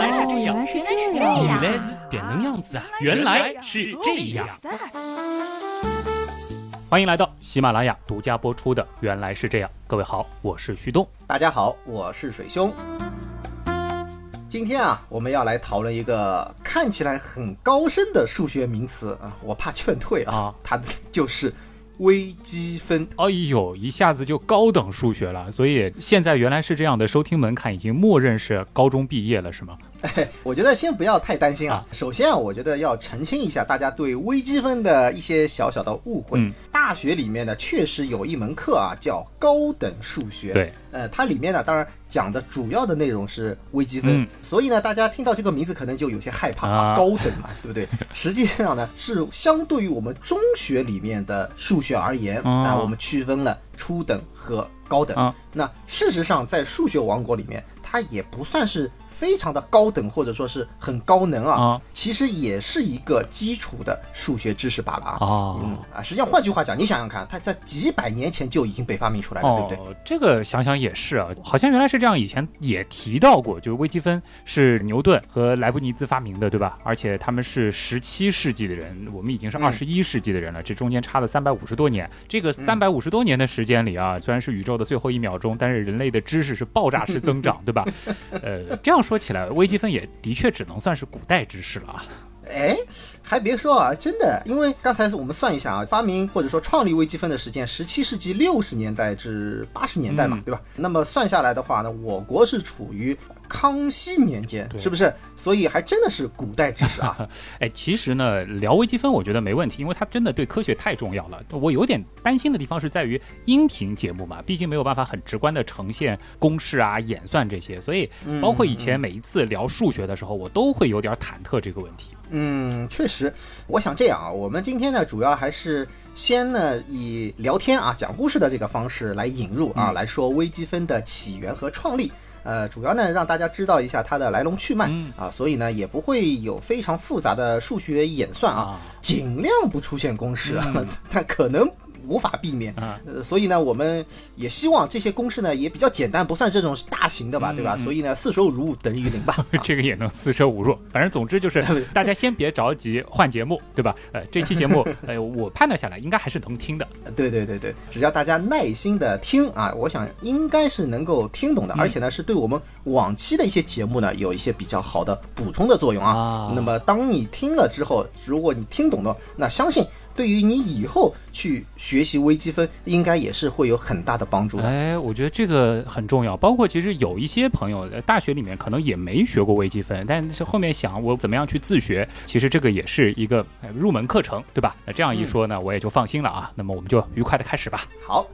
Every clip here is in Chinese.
来是这样，原来是这样原来是点能样子啊！原来是这样。欢迎来到喜马拉雅独家播出的《原来是这样》。各位好，我是旭东。大家好，我是水兄。今天啊，我们要来讨论一个看起来很高深的数学名词啊，我怕劝退啊，啊它就是微积分。哎呦，一下子就高等数学了，所以现在原来是这样的收听门槛已经默认是高中毕业了，是吗？我觉得先不要太担心啊啊。首先啊，我觉得要澄清一下大家对微积分的一些小小的误会。嗯大学里面呢，确实有一门课啊，叫高等数学。对，呃，它里面呢，当然讲的主要的内容是微积分，嗯所以呢，大家听到这个名字可能就有些害怕啊高等嘛，对不对？实际上呢，是相对于我们中学里面的数学而言，哦啊，我们区分了初等和高等。啊那事实上，在数学王国里面，它也不算是非常的高等，或者说是很高能啊，啊其实也是一个基础的数学知识罢了啊。哦嗯啊，实际上换句话讲，你想想看，它在几百年前就已经被发明出来了，对不对？哦，这个想想也是啊，好像原来是这样，以前也提到过，就是微积分是牛顿和莱布尼兹发明的，对吧？而且他们是十七世纪的人，我们已经是嗯二十一世纪的人了，这中间差了三百五十多年。这个三百五十多年的时间里啊，虽然是宇宙的最后一秒钟，但是人类的知识是爆炸式增长，对吧？呃，这样说起来，微积分也的确只能算是古代知识了啊。哎，还别说啊，真的，因为刚才我们算一下啊，发明或者说创立微积分的时间，十七世纪六十年代至八十年代嘛，嗯对吧？那么算下来的话呢，我国是处于康熙年间，是不是？所以还真的是古代知识啊。哎，其实呢，聊微积分我觉得没问题，因为它真的对科学太重要了。我有点担心的地方是在于音频节目嘛，毕竟没有办法很直观的呈现公式啊、演算这些，所以包括以前每一次聊数学的时候，我都会有点忐忑这个问题。嗯，确实，我想这样啊，我们今天呢，主要还是先呢以聊天啊、讲故事的这个方式来引入啊，嗯来说微积分的起源和创立。呃，主要呢让大家知道一下它的来龙去脉、嗯。啊，所以呢也不会有非常复杂的数学演算啊，啊。尽量不出现公式啊，嗯。但可能无法避免。啊呃，所以呢，我们也希望这些公式呢也比较简单，不算这种大型的吧，对吧？所以呢，四舍五入等于零吧。啊 这个也能四舍五入，反正总之就是大家先别着急换节目，对吧？呃，这期节目，呃，我判断下来应该还是能听的。对对对对，只要大家耐心的听啊，我想应该是能够听懂的，嗯而且呢是对我们往期的一些节目呢有一些比较好的补充的作用啊。啊那么当你听了之后，如果你听懂了，那相信对于你以后去学习微积分，应该也是会有很大的帮助的。哎，我觉得这个很重要。包括其实有一些朋友，呃大学里面可能也没学过微积分，但是后面想我怎么样去自学，其实这个也是一个呃入门课程，对吧？那这样一说呢，我也就放心了啊。那么我们就愉快的开始吧。好。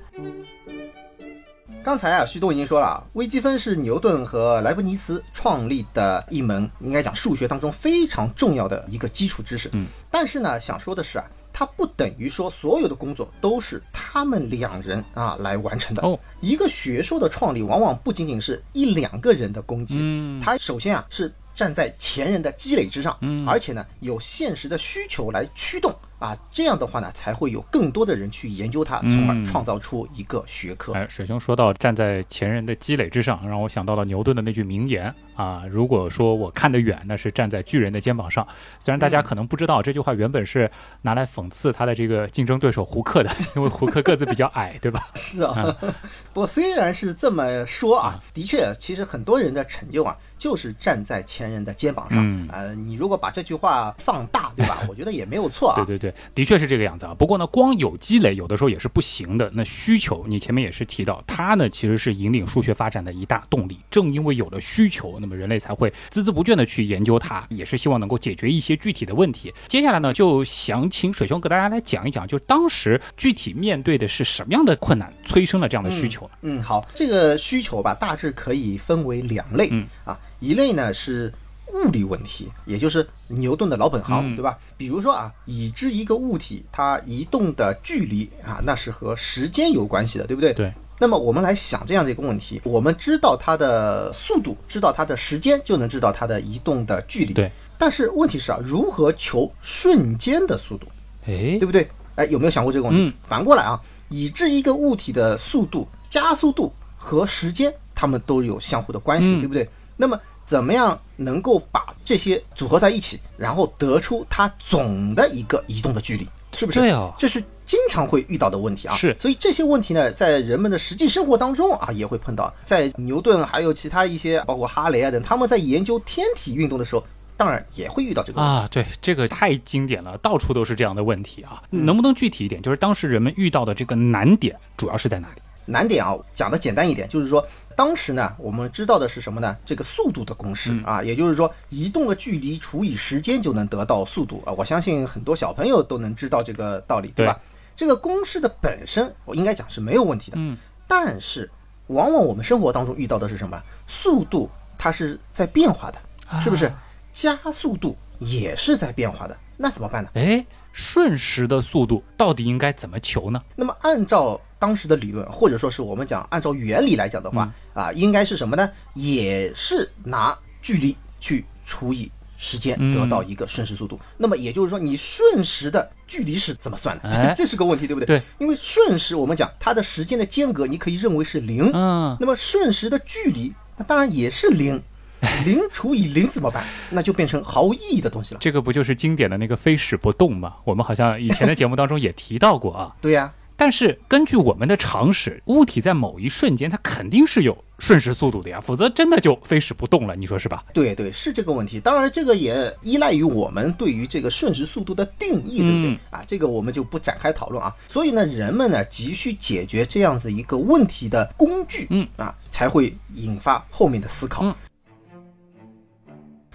刚才啊，旭东已经说了啊，微积分是牛顿和莱布尼茨创立的一门，应该讲数学当中非常重要的一个基础知识。嗯，但是呢，想说的是啊，它不等于说所有的工作都是他们两人啊来完成的。哦，一个学说的创立，往往不仅仅是一两个人的功绩，嗯它首先啊是站在前人的积累之上，嗯而且呢有现实的需求来驱动啊，这样的话呢才会有更多的人去研究它，从嗯而创造出一个学科。哎，水兄说到站在前人的积累之上，让我想到了牛顿的那句名言啊。如果说我看得远，那是站在巨人的肩膀上。虽然大家可能不知道，这句话原本是拿来讽刺他的这个竞争对手胡克的，因为胡克个子比较矮，对吧？是啊，不过虽然是这么说啊，的确，其实很多人的成就啊，就是站在前人的肩膀上。嗯呃，你如果把这句话放大，对吧？我觉得也没有错啊。对对对，的确是这个样子啊。不过呢，光有积累有的时候也是不行的。那需求，你前面也是提到，它呢其实是引领数学发展的一大动力。正因为有了需求，那么人类才会孜孜不倦的去研究它，也是希望能够解决一些具体的问题。接下来呢，就想请水兄给大家来讲一讲，就当时具体面对的是什么样的困难，催生了这样的需求呢？嗯，好，这个需求吧，大致可以分为两类。嗯啊，一类呢是物理问题，也就是牛顿的老本行，嗯对吧？比如说啊，已知一个物体它移动的距离啊，那是和时间有关系的，对不对？对。那么我们来想这样的一个问题，我们知道它的速度，知道它的时间，就能知道它的移动的距离。对。但是问题是啊，如何求瞬间的速度？哎对，不对？哎，有没有想过这个问题？嗯反过来啊，已知一个物体的速度、加速度和时间，它们都有相互的关系，嗯对不对？那么怎么样能够把这些组合在一起，然后得出它总的一个移动的距离，是不是？对哦这是经常会遇到的问题啊。是所以这些问题呢，在人们的实际生活当中啊，也会碰到。在牛顿还有其他一些，包括哈雷啊等，他们在研究天体运动的时候，当然也会遇到这个问题。啊，对，这个太经典了，到处都是这样的问题啊。嗯能不能具体一点？就是当时人们遇到的这个难点主要是在哪里？难点啊，讲的简单一点，就是说，当时呢，我们知道的是什么呢？这个速度的公式、嗯啊，也就是说，移动的距离除以时间就能得到速度啊。我相信很多小朋友都能知道这个道理，对吧？这个公式的本身，我应该讲是没有问题的。嗯，但是，往往我们生活当中遇到的是什么？速度它是在变化的，是不是？加速度也是在变化的，那怎么办呢？哎，瞬时的速度到底应该怎么求呢？那么按照当时的理论，或者说是我们讲按照原理来讲的话，啊，应该是什么呢？也是拿距离去除以时间，嗯得到一个瞬时速度。那么也就是说，你瞬时的距离是怎么算的？哎 这是个问题，对不对？对，因为瞬时我们讲它的时间的间隔，你可以认为是零。嗯，那么瞬时的距离，那当然也是零。零除以零怎么办？那就变成毫无意义的东西了。这个不就是经典的那个飞矢不动吗？我们好像以前的节目当中也提到过啊。对呀、但是根据我们的常识，物体在某一瞬间它肯定是有瞬时速度的呀，否则真的就飞矢不动了，你说是吧？对对，是这个问题。当然，这个也依赖于我们对于这个瞬时速度的定义，对不对？嗯啊，这个我们就不展开讨论啊。所以呢，人们呢急需解决这样子一个问题的工具，嗯啊，才会引发后面的思考。嗯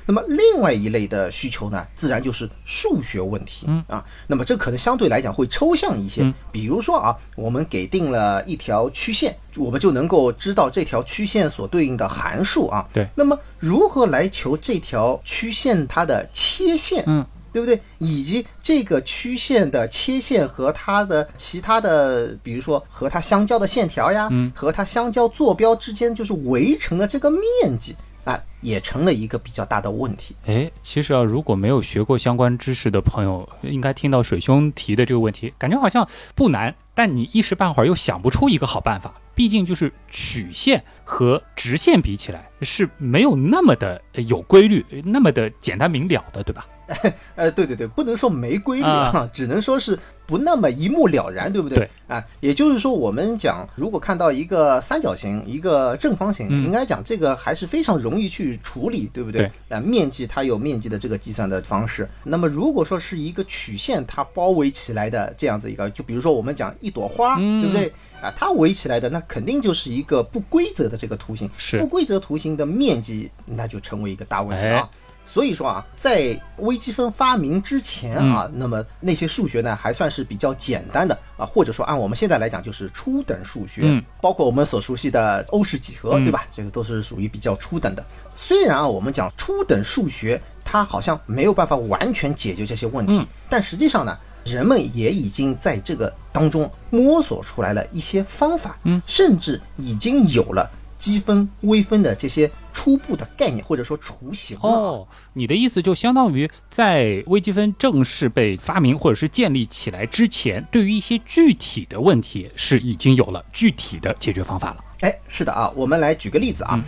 那么另外一类的需求呢，自然就是数学问题，嗯啊，那么这可能相对来讲会抽象一些。嗯比如说啊，我们给定了一条曲线，我们就能够知道这条曲线所对应的函数啊。对那么如何来求这条曲线它的切线？嗯，对不对？以及这个曲线的切线和它的其他的，比如说和它相交的线条呀，嗯和它相交坐标之间就是围成的这个面积那，也成了一个比较大的问题。哎，其实啊，如果没有学过相关知识的朋友，应该听到水兄提的这个问题，感觉好像不难，但你一时半会儿又想不出一个好办法。毕竟就是曲线和直线比起来是没有那么的有规律，那么的简单明了的，对吧？呃，对对对，不能说没规律啊，啊 只能说是不那么一目了然，对不对？对啊，也就是说，我们讲，如果看到一个三角形、一个正方形，嗯应该讲这个还是非常容易去处理，对不对？啊，面积它有面积的这个计算的方式。那么如果说是一个曲线它包围起来的这样子一个，就比如说我们讲一朵花，嗯对不对？啊，它围起来的那肯定就是一个不规则的这个图形，是不规则图形的面积，那就成为一个大问题了所以说啊，在微积分发明之前啊，那么那些数学呢还算是比较简单的啊，或者说按我们现在来讲就是初等数学，嗯包括我们所熟悉的欧式几何，嗯对吧？这个都是属于比较初等的。虽然啊，我们讲初等数学，它好像没有办法完全解决这些问题，嗯但实际上呢。人们也已经在这个当中摸索出来了一些方法，嗯，甚至已经有了积分、微分的这些初步的概念或者说雏形。哦，你的意思就相当于在微积分正式被发明或者是建立起来之前，对于一些具体的问题是已经有了具体的解决方法了。哎，是的啊，我们来举个例子啊。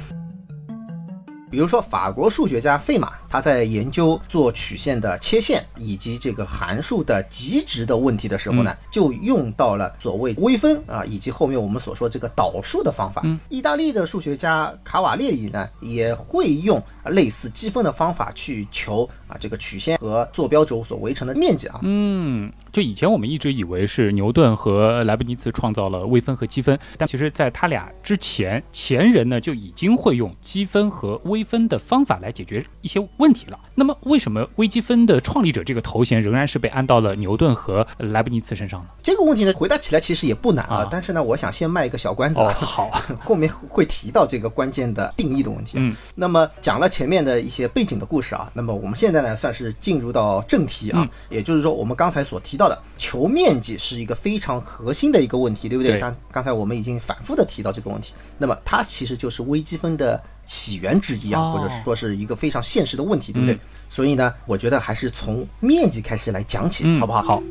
比如说，法国数学家费马，他在研究做曲线的切线以及这个函数的极值的问题的时候呢，就用到了所谓微分啊，以及后面我们所说这个导数的方法。嗯意大利的数学家卡瓦列里呢，也会用类似积分的方法去求啊这个曲线和坐标轴所围成的面积啊。嗯，就以前我们一直以为是牛顿和莱布尼茨创造了微分和积分，但其实在他俩之前，前人呢就已经会用积分和微分的方法来解决一些问题了。那么，为什么微积分的创立者这个头衔仍然是被安到了牛顿和莱布尼茨身上呢？这个问题呢，回答起来其实也不难啊，啊但是呢，我想先卖一个小关子。好，后面会提到这个关键的定义的问题。嗯，那么讲了前面的一些背景的故事啊，那么我们现在呢算是进入到正题啊，嗯也就是说我们刚才所提到的求面积是一个非常核心的一个问题，对不对？对刚刚才我们已经反复的提到这个问题，那么它其实就是微积分的起源之一啊，哦或者说是一个非常现实的问题，对不对？嗯所以呢，我觉得还是从面积开始来讲起，嗯，好不好？好，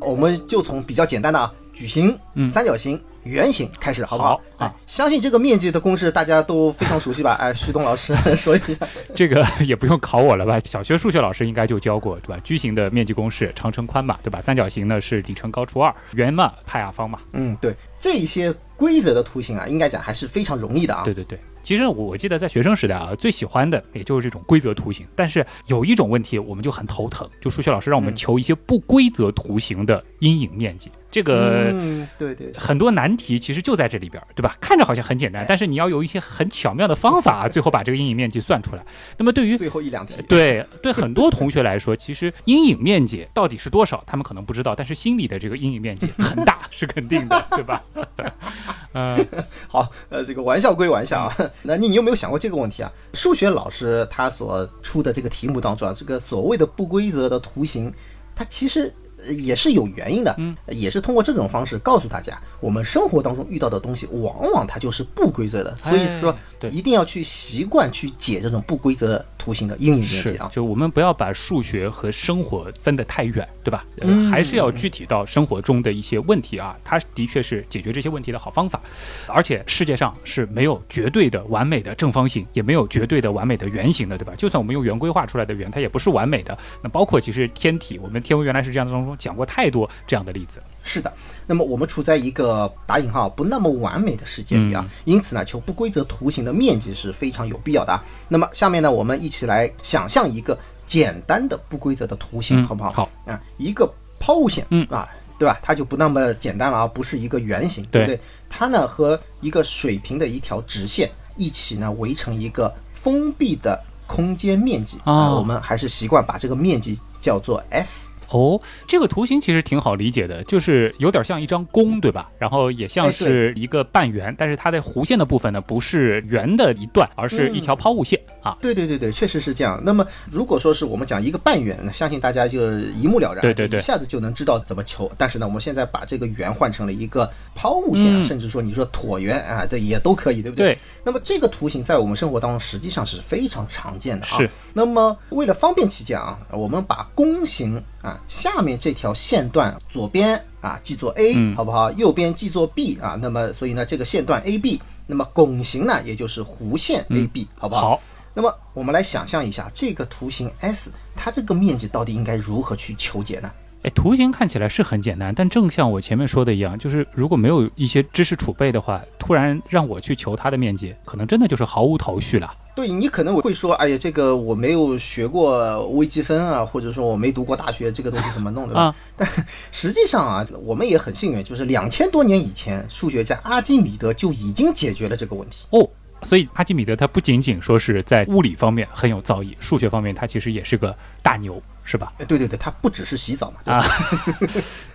我们就从比较简单的啊，矩形、嗯三角形、圆形开始，好不好？好啊哎，相信这个面积的公式大家都非常熟悉吧？哎，徐东老师 说一下。这个也不用考我了吧？小学数学老师应该就教过，对吧？矩形的面积公式，长乘宽嘛，对吧？三角形呢是底乘高除二，圆嘛派下方嘛。嗯，对，这些规则的图形啊，应该讲还是非常容易的啊。对对对，其实我记得在学生时代啊，最喜欢的也就是这种规则图形。但是有一种问题我们就很头疼，就数学老师让我们嗯求一些不规则图形的阴影面积。这个嗯，对对，很多难题其实就在这里边儿，对吧？看着好像很简单，但是你要有一些很巧妙的方法，最后把这个阴影面积算出来。那么对于最后一两题。对对很多同学来说，其实阴影面积到底是多少，他们可能不知道，但是心里的这个阴影面积很大是肯定的，对吧？嗯，好，呃，这个玩笑归玩笑啊，那你有没有想过这个问题啊？数学老师他所出的这个题目当中啊，这个所谓的不规则的图形，它其实呃也是有原因的，嗯，也是通过这种方式告诉大家，我们生活当中遇到的东西，往往它就是不规则的，所以说哎对一定要去习惯去解这种不规则图形的阴影面啊，。就我们不要把数学和生活分得太远，对吧？还是要具体到生活中的一些问题啊，它的确是解决这些问题的好方法。而且世界上是没有绝对的完美的正方形，也没有绝对的完美的圆形的，对吧？就算我们用圆规画出来的圆，它也不是完美的。那包括其实天体，我们天文原来是这样当中讲过太多这样的例子。是的，那么我们处在一个打引号不那么完美的世界里啊，嗯因此呢，求不规则图形的面积是非常有必要的啊。那么下面呢，我们一起来想象一个简单的不规则的图形，嗯好不好？好啊，一个抛物线，嗯啊，对吧？它就不那么简单了啊，不是一个圆形，对不对？它呢和一个水平的一条直线一起呢围成一个封闭的空间面积啊，哦我们还是习惯把这个面积叫做 S。哦，这个图形其实挺好理解的，就是有点像一张弓，对吧？然后也像哎是一个半圆，但是它的弧线的部分呢，不是圆的一段，而是一条抛物线、啊。对对对对，确实是这样。那么如果说是我们讲一个半圆，那相信大家就一目了然，对对对一下子就能知道怎么求。但是呢，我们现在把这个圆换成了一个抛物线，嗯甚至说你说椭圆啊，这也都可以，对不对？对，那么这个图形在我们生活当中实际上是非常常见的啊。是。那么为了方便起见啊，我们把弓形啊下面这条线段左边啊记作 A，、嗯好不好？右边记作 B 啊。那么所以呢，这个线段 AB，那么拱形呢也就是弧线 AB，、好不好？嗯好，那么我们来想象一下，这个图形 S 它这个面积到底应该如何去求解呢？哎，图形看起来是很简单，但正像我前面说的一样，就是如果没有一些知识储备的话，突然让我去求它的面积，可能真的就是毫无头绪了。对你可能会说，哎呀，这个我没有学过微积分啊，或者说我没读过大学，这个东西怎么弄，对吧？啊但实际上啊，我们也很幸运，就是两千多年以前，数学家阿基米德就已经解决了这个问题。哦，所以阿基米德他不仅仅说是在物理方面很有造诣，数学方面他其实也是个大牛，是吧？哎对对对，他不只是洗澡嘛，对吧？啊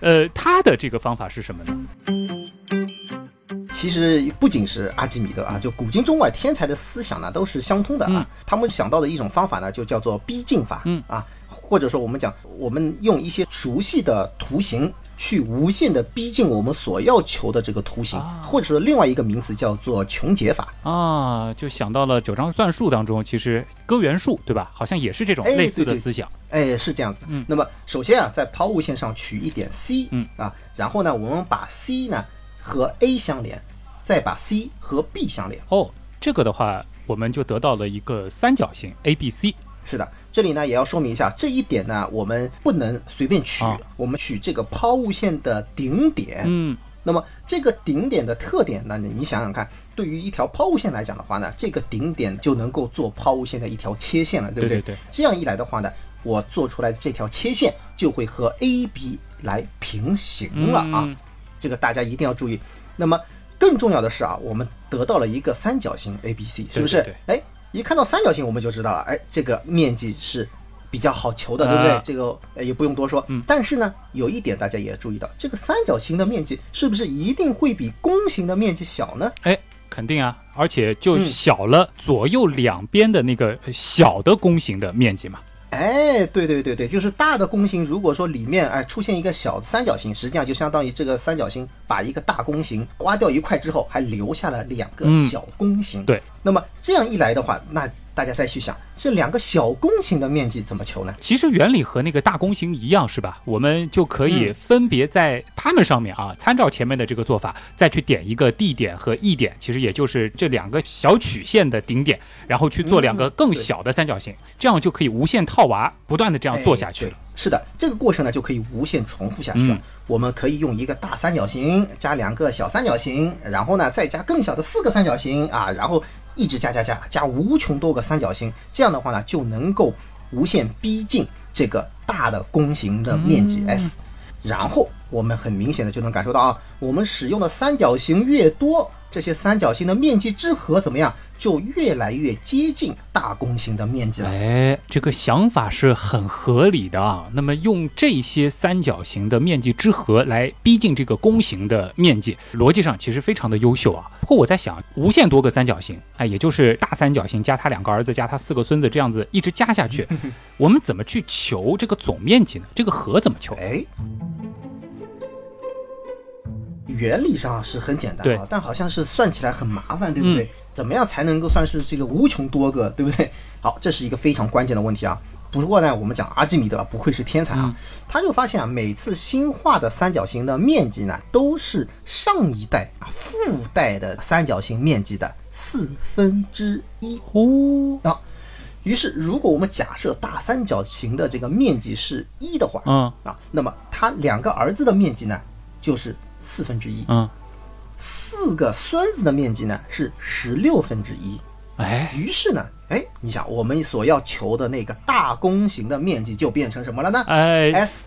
呃，他的这个方法是什么呢？其实不仅是阿基米德啊，就古今中外天才的思想呢都是相通的啊。他们想到的一种方法呢，就叫做逼近法，嗯啊，或者说我们讲，我们用一些熟悉的图形去无限的逼近我们所要求的这个图形，啊或者说另外一个名词叫做穷解法。啊，就想到了九章算术当中，其实割圆术，对吧？好像也是这种哎类似的思想。哎，是这样子。嗯那么首先啊，在抛物线上取一点 C，嗯啊，然后呢，我们把 C 呢和 A 相连，再把 C 和 B 相连。哦，这个的话，我们就得到了一个三角形 A B C。是的，这里呢也要说明一下，这一点呢我们不能随便取，啊我们取这个抛物线的顶点。嗯，那么这个顶点的特点呢，你你想想看，对于一条抛物线来讲的话呢，这个顶点就能够做抛物线的一条切线了，对不对对对这样一来的话呢，我做出来的这条切线就会和 AB 来平行了啊。嗯这个大家一定要注意。那么更重要的是啊，我们得到了一个三角形 ABC，是不是？对哎，一看到三角形我们就知道了，哎，这个面积是比较好求的，对不对？啊这个呃也不用多说。嗯但是呢，有一点大家也要注意到，这个三角形的面积是不是一定会比弓形的面积小呢？哎，肯定啊，而且就嗯小了左右两边的那个小的弓形的面积嘛。哎，对对对对，就是大的弓形，如果说里面哎出现一个小三角形，实际上就相当于这个三角形把一个大弓形挖掉一块之后，还留下了两个嗯小弓形。对，那么这样一来的话，那大家再去想，这两个小弓形的面积怎么求呢？其实原理和那个大弓形一样，是吧？我们就可以分别在它们上面啊，参照前面的这个做法，再去点一个 D 点和 E 点，其实也就是这两个小曲线的顶点，然后去做两个更小的三角形，这样就可以无限套娃，不断的这样做下去。是的，这个过程呢就可以无限重复下去了。我们可以用一个大三角形加两个小三角形，然后呢再加更小的四个三角形啊，然后。一直加加加加无穷多个三角形，这样的话呢，就能够无限逼近这个大的弓形的面积 S。然后我们很明显的就能感受到啊，我们使用的三角形越多，这些三角形的面积之和怎么样？就越来越接近大弓形的面积了。哎，这个想法是很合理的啊。那么用这些三角形的面积之和来逼近这个弓形的面积，逻辑上其实非常的优秀啊。不过我在想，无限多个三角形，哎，也就是大三角形加他两个儿子加他四个孙子这样子一直加下去，我们怎么去求这个总面积呢？这个和怎么求？哎。原理上是很简单啊，但好像是算起来很麻烦，对不对？怎么样才能够算是这个无穷多个，对不对？好，这是一个非常关键的问题啊。不过呢，我们讲阿基米德不愧是天才啊，他就发现啊，每次新画的三角形的面积呢，都是上一代啊附带的三角形面积的四分之一哦。啊，于是如果我们假设大三角形的这个面积是一的话，嗯啊，那么他两个儿子的面积呢，就是。四分之一，嗯，四个孙子的面积呢是十六分之一，哎，于是呢，哎，你想我们所要求的那个大弓形的面积就变成什么了呢？哎，S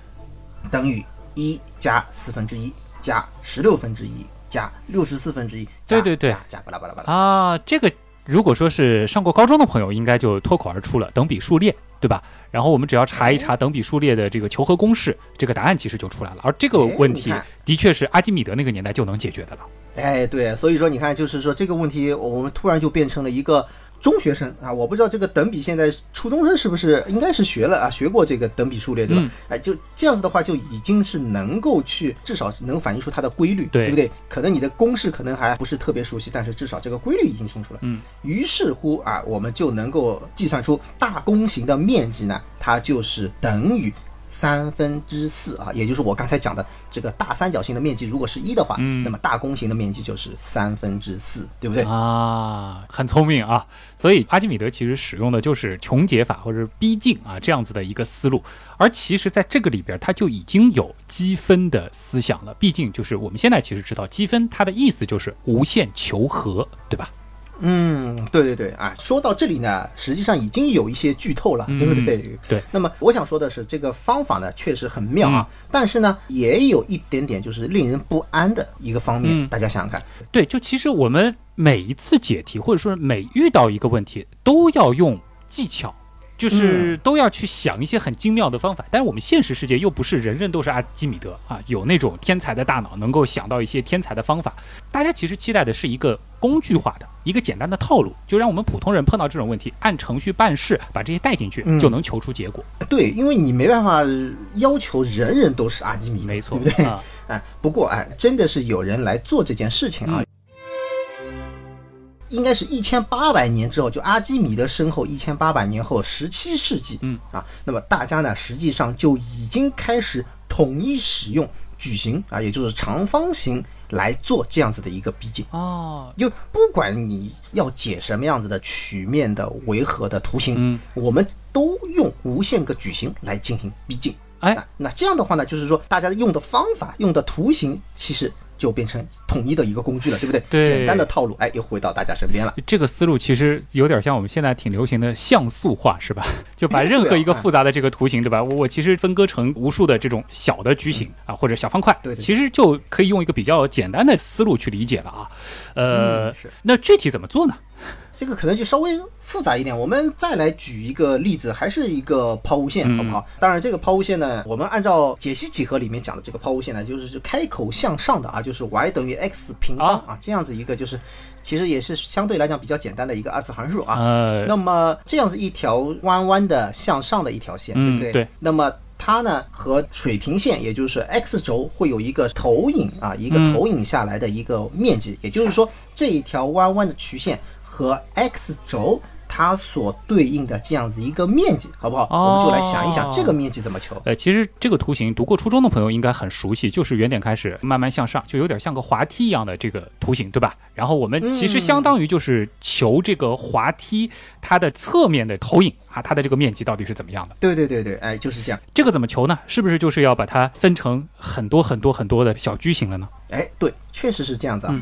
等于一加四分之一加十六分之一加六十四分之一，对对对，加巴拉巴拉巴拉啊，这个如果说是上过高中的朋友，应该就脱口而出了，等比数列，对吧？然后我们只要查一查等比数列的这个求和公式，这个答案其实就出来了。而这个问题的确是阿基米德那个年代就能解决的了。哎，对，所以说你看，就是说这个问题，我们突然就变成了一个。中学生啊，我不知道这个等比现在初中生是不是应该是学了啊，学过这个等比数列对吧？哎，就这样子的话，就已经是能够去至少能反映出它的规律，对不对？可能你的公式可能还不是特别熟悉，但是至少这个规律已经清楚了。嗯，于是乎啊，我们就能够计算出大弓形的面积呢，它就是等于。三分之四啊，也就是我刚才讲的这个大三角形的面积，如果是一的话，嗯，那么大弓形的面积就是三分之四，对不对啊？很聪明啊！所以阿基米德其实使用的就是穷解法或者逼近啊这样子的一个思路，而其实在这个里边，它就已经有积分的思想了。毕竟就是我们现在其实知道积分它的意思就是无限求和，对吧？嗯，对对对啊，说到这里呢，实际上已经有一些剧透了，对不对？对。那么我想说的是，这个方法呢确实很妙啊，但是呢也有一点点就是令人不安的一个方面，大家想想看。对，就其实我们每一次解题，或者说每遇到一个问题，都要用技巧。就是都要去想一些很精妙的方法，但是我们现实世界又不是人人都是阿基米德啊，有那种天才的大脑能够想到一些天才的方法。大家其实期待的是一个工具化的一个简单的套路，就让我们普通人碰到这种问题，按程序办事，把这些带进去，就能求出结果。对，因为你没办法要求人人都是阿基米德，没错，对不对？哎，不过哎，真的是有人来做这件事情啊。应该是一千八百年之后，就阿基米德身后一千八百年后，十七世纪，嗯啊，那么大家呢，实际上就已经开始统一使用矩形啊，也就是长方形来做这样子的一个逼近哦。就不管你要解什么样子的曲面的维和的图形，嗯，我们都用无限个矩形来进行逼近。哎，那这样的话呢，就是说大家用的方法、用的图形，其实。就变成统一的一个工具了，对不对？对，简单的套路，哎，又回到大家身边了。这个思路其实有点像我们现在挺流行的像素化，是吧？就把任何一个复杂的这个图形，对吧？我我其实分割成无数的这种小的矩形啊，或者小方块，对，其实就可以用一个比较简单的思路去理解了啊。呃，那具体怎么做呢？这个可能就稍微复杂一点，我们再来举一个例子，还是一个抛物线，好不好？当然，这个抛物线呢，我们按照解析几何里面讲的这个抛物线呢，就是开口向上的啊，就是 y 等于 x 平方啊，这样子一个就是，其实也是相对来讲比较简单的一个二次函数啊。那么这样子一条弯弯的向上的一条线，对不对？对。那么它呢和水平线，也就是 x 轴会有一个投影啊，一个投影下来的一个面积，也就是说这一条弯弯的曲线。和 x 轴它所对应的这样子一个面积，好不好？我们就来想一想这个面积怎么求。呃，其实这个图形读过初中的朋友应该很熟悉，就是原点开始慢慢向上，就有点像个滑梯一样的这个图形，对吧？然后我们其实相当于就是求这个滑梯它的侧面的投影啊，它的这个面积到底是怎么样的？对对对对，哎，就是这样。这个怎么求呢？是不是就是要把它分成很多很多很多的小矩形了呢？哎，对，确实是这样子啊。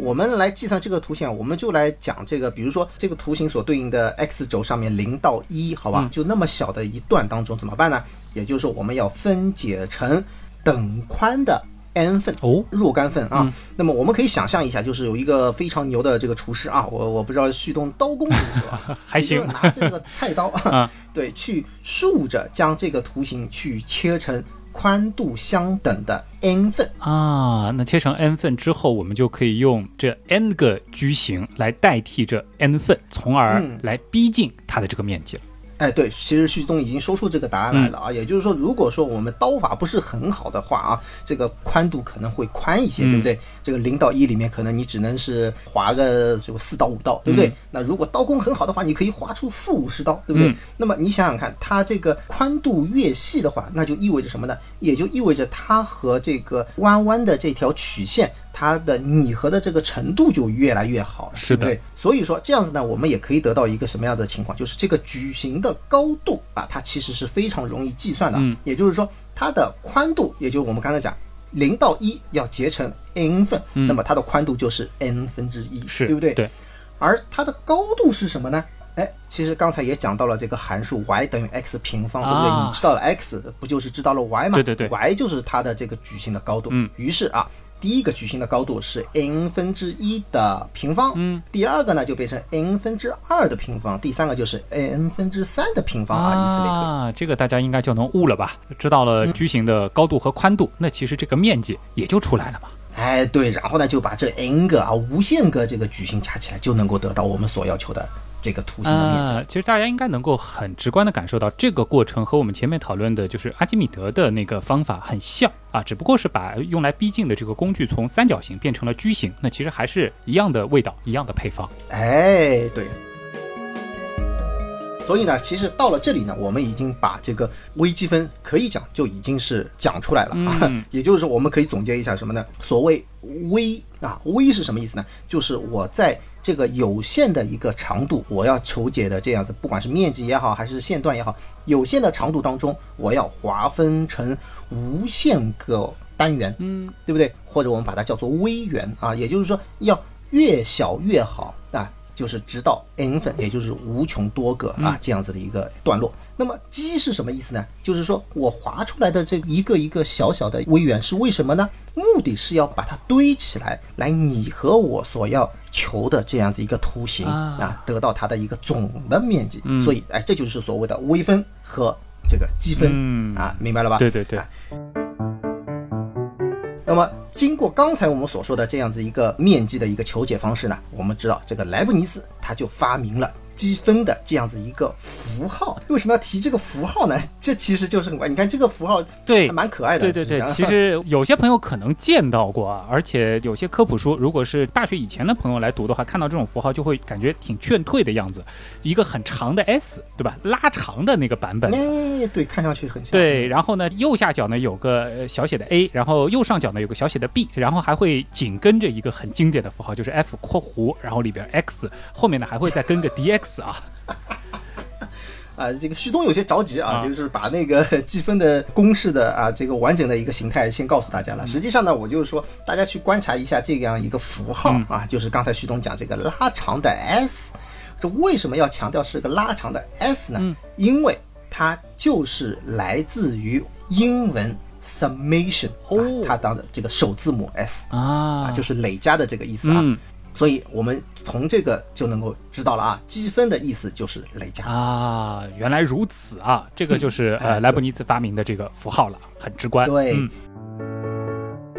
我们来计算这个图形，我们就来讲这个，比如说这个图形所对应的 x 轴上面零到一，好吧，就那么小的一段当中怎么办呢？也就是说我们要分解成等宽的 n 份哦，若干份啊。那么我们可以想象一下，就是有一个非常牛的这个厨师啊，我我不知道旭东刀工如何，还行，拿着这个菜刀啊，对，去竖着将这个图形去切成。宽度相等的 n 份啊，那切成 n 份之后，我们就可以用这 n 个矩形来代替这 n 份，从而来逼近它的这个面积了。哎，对，其实旭东已经说出这个答案来了啊，也就是说，如果说我们刀法不是很好的话啊，这个宽度可能会宽一些，对不对？这个零到一里面，可能你只能是划个这个四到五刀，对不对？那如果刀工很好的话，你可以划出四五十刀，对不对？那么你想想看，它这个宽度越细的话，那就意味着什么呢？也就意味着它和这个弯弯的这条曲线。它的拟合的这个程度就越来越好了，是的。所以说这样子呢，我们也可以得到一个什么样的情况，就是这个矩形的高度啊，它其实是非常容易计算的。嗯，也就是说它的宽度，也就是我们刚才讲零到一要截成 n 份，那么它的宽度就是 n 分之一，是对不对？对。而它的高度是什么呢？哎，其实刚才也讲到了这个函数 y 等于 x 平方，对不对？你知道了 x，不就是知道了 y 吗？对对对，y 就是它的这个矩形的高度。嗯，于是啊。第一个矩形的高度是 n 分之一的平方，嗯，第二个呢就变成 n 分之二的平方，第三个就是 n 分之三的平方啊，以此类推。啊，这个大家应该就能悟了吧？知道了矩形的高度和宽度，那其实这个面积也就出来了嘛。哎，对，然后呢就把这 n 个啊无限个这个矩形加起来，就能够得到我们所要求的。这个图形的面积，其实大家应该能够很直观的感受到，这个过程和我们前面讨论的，就是阿基米德的那个方法很像啊，只不过是把用来逼近的这个工具从三角形变成了矩形，那其实还是一样的味道，一样的配方。哎，对。所以呢，其实到了这里呢，我们已经把这个微积分可以讲就已经是讲出来了啊。也就是说，我们可以总结一下什么呢？所谓微啊，微是什么意思呢？就是我在这个有限的一个长度，我要求解的这样子，不管是面积也好，还是线段也好，有限的长度当中，我要划分成无限个单元，嗯，对不对？或者我们把它叫做微元啊，也就是说要越小越好啊。就是直到 n 分，也就是无穷多个啊这样子的一个段落。那么积是什么意思呢？就是说我划出来的这一个一个小小的微元是为什么呢？目的是要把它堆起来，来拟合我所要求的这样子一个图形啊，得到它的一个总的面积。所以，哎，这就是所谓的微分和这个积分啊，明白了吧？对对对。那么，经过刚才我们所说的这样子一个面积的一个求解方式呢，我们知道这个莱布尼茨他就发明了。积分的这样子一个符号，为什么要提这个符号呢？这其实就是很怪。你看这个符号，对，还蛮可爱的。对对对，其实 有些朋友可能见到过啊，而且有些科普书，如果是大学以前的朋友来读的话，看到这种符号就会感觉挺劝退的样子。一个很长的 S，对吧？拉长的那个版本。哎，对，看上去很像。对，然后呢，右下角呢有个小写的 A，然后右上角呢有个小写的 B，然后还会紧跟着一个很经典的符号，就是 F 括弧，然后里边 X，后面呢还会再跟个 DX 啊。啊，这个旭东有些着急啊，就是把那个 积分的公式的啊这个完整的一个形态先告诉大家了。实际上呢，我就是说大家去观察一下这样一个符号啊，就是刚才旭东讲这个拉长的 s，这为什么要强调是个拉长的 s 呢？因为它就是来自于英文 summation，它当的这个首字母 s 啊，就是累加的这个意思啊。所以我们从这个就能够知道了啊，积分的意思就是累加啊，原来如此啊，这个就是呃莱布尼茨发明的这个符号了，很直观。对。